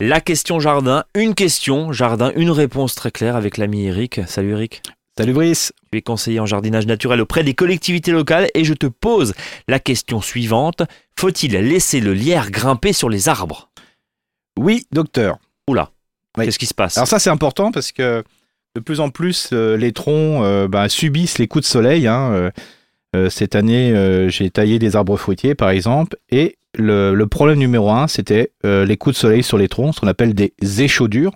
La question jardin, une question jardin, une réponse très claire avec l'ami Eric. Salut Eric. Salut Brice. Tu es conseiller en jardinage naturel auprès des collectivités locales et je te pose la question suivante. Faut-il laisser le lierre grimper sur les arbres? Oui, docteur. Oula, Oui. qu'est-ce qui se passe? Alors ça c'est important parce que de plus en plus euh, les troncs euh, bah, subissent les coups de soleil. hein. Euh, euh, cette année euh, j'ai taillé des arbres fruitiers par exemple et le, problème numéro un c'était euh, les coups de soleil sur les troncs, ce qu'on appelle des échaudures.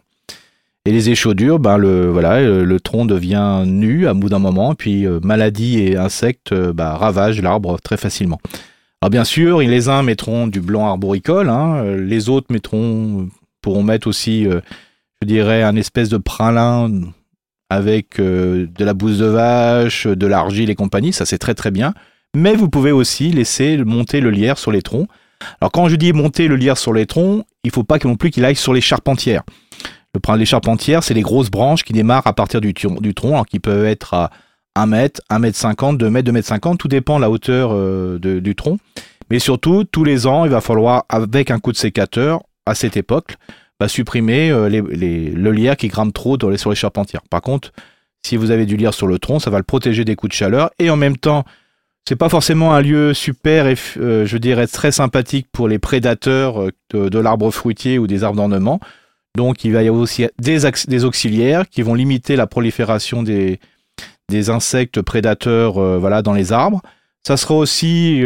Et les échaudures, ben le voilà, le, tronc devient nu à bout d'un moment, puis euh, maladies et insectes euh, bah, ravagent l'arbre très facilement. Alors bien sûr, les uns mettront du blanc arboricole, hein, les autres mettront pourront mettre aussi, je dirais, un espèce de pralin avec de la bouse de vache, de l'argile et compagnie, ça c'est très très bien. Mais vous pouvez aussi laisser monter le lierre sur les troncs. Alors quand je dis monter le lierre sur les troncs, il faut pas non plus qu'il aille sur les charpentières. Le problème des charpentières, c'est les grosses branches qui démarrent à partir du, tron- du tronc, alors qui peuvent être à 1 mètre, 1 mètre 50, 2 mètres, 2 mètres 50, tout dépend de la hauteur euh, du tronc. Mais surtout, tous les ans, il va falloir, avec un coup de sécateur, à cette époque, bah, supprimer euh, le lierre qui grimpe trop dans les- sur les charpentières. Par contre, si vous avez du lierre sur le tronc, ça va le protéger des coups de chaleur et en même temps, c'est pas forcément un lieu super et euh, je dirais très sympathique pour les prédateurs euh, de, l'arbre fruitier ou des arbres d'ornement. Donc il va y avoir aussi des, auxiliaires qui vont limiter la prolifération des, insectes prédateurs euh, voilà, dans les arbres. Ça sera aussi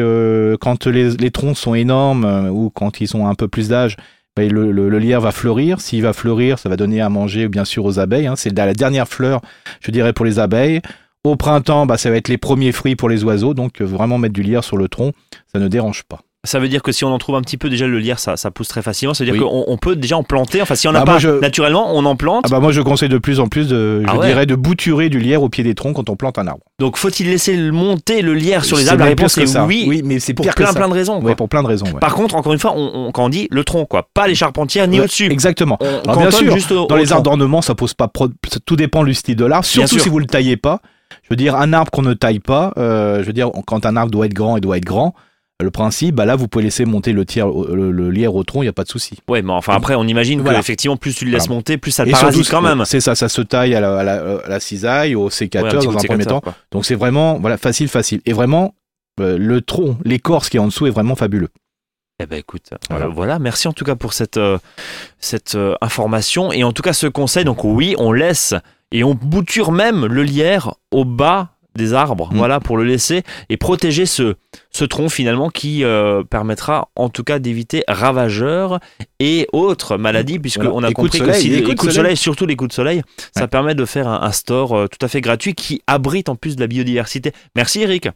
quand les, troncs sont énormes ou quand ils ont un peu plus d'âge, ben, le lierre va fleurir. S'il va fleurir, ça va donner à manger bien sûr aux abeilles. hein. C'est la dernière fleur, je dirais, pour les abeilles. Au printemps, bah, ça va être les premiers fruits pour les oiseaux. Donc euh, vraiment mettre du lierre sur le tronc, ça ne dérange pas. Ça veut dire que si on en trouve un petit peu, déjà le lierre, ça, ça pousse très facilement. Ça veut dire Oui. qu'on on peut déjà en planter. Enfin, si on n'a Ah, pas je- naturellement, on en plante. Ah bah moi je conseille de plus en plus de, je Ah ouais dirais, de bouturer du lierre au pied des troncs quand on plante un arbre. Donc, faut-il laisser monter le lierre sur les arbres? La réponse est ça. oui. Oui, mais c'est pour plein, plein de raisons. Ouais, pour plein de raisons. ouais. Par contre, encore une fois, on, on- quand on dit le tronc, quoi, pas les charpentières ni au-dessus. Exactement. Alors, bien sûr, juste au- Dans au les arbres d'ornement, ça pose pas. pro- Tout dépend du style de l'arbre. Surtout si vous le taillez pas. Je veux dire, un arbre qu'on ne taille pas. euh, je veux dire, quand un arbre doit être grand, il doit être grand. Le principe, bah là, vous pouvez laisser monter le, tiers, le, le lierre au tronc, il n'y a pas de souci. Ouais, mais enfin après, on imagine Voilà. que effectivement, plus tu le laisses Voilà. monter, plus ça Et parasite surtout, quand même. C'est ça, ça se taille à la, à la- à la cisaille, au Ouais, sécateur petit dans un premier temps. quoi. Donc c'est vraiment voilà facile, facile. Et vraiment, euh, le tronc, l'écorce qui est en dessous est vraiment fabuleux. Eh ben écoute, euh, Voilà. merci en tout cas pour cette, euh, cette euh, information et en tout cas ce conseil. Donc oui, on laisse et on bouture même le lierre au bas des arbres, Mm. voilà, pour le laisser et protéger ce, ce tronc finalement qui permettra en tout cas d'éviter ravageurs et autres maladies, puisqu'on Voilà. a Les compris que si les coups de soleil. soleil, surtout les coups de soleil, ça permet de faire un, un store tout à fait gratuit qui abrite en plus de la biodiversité. Merci Eric.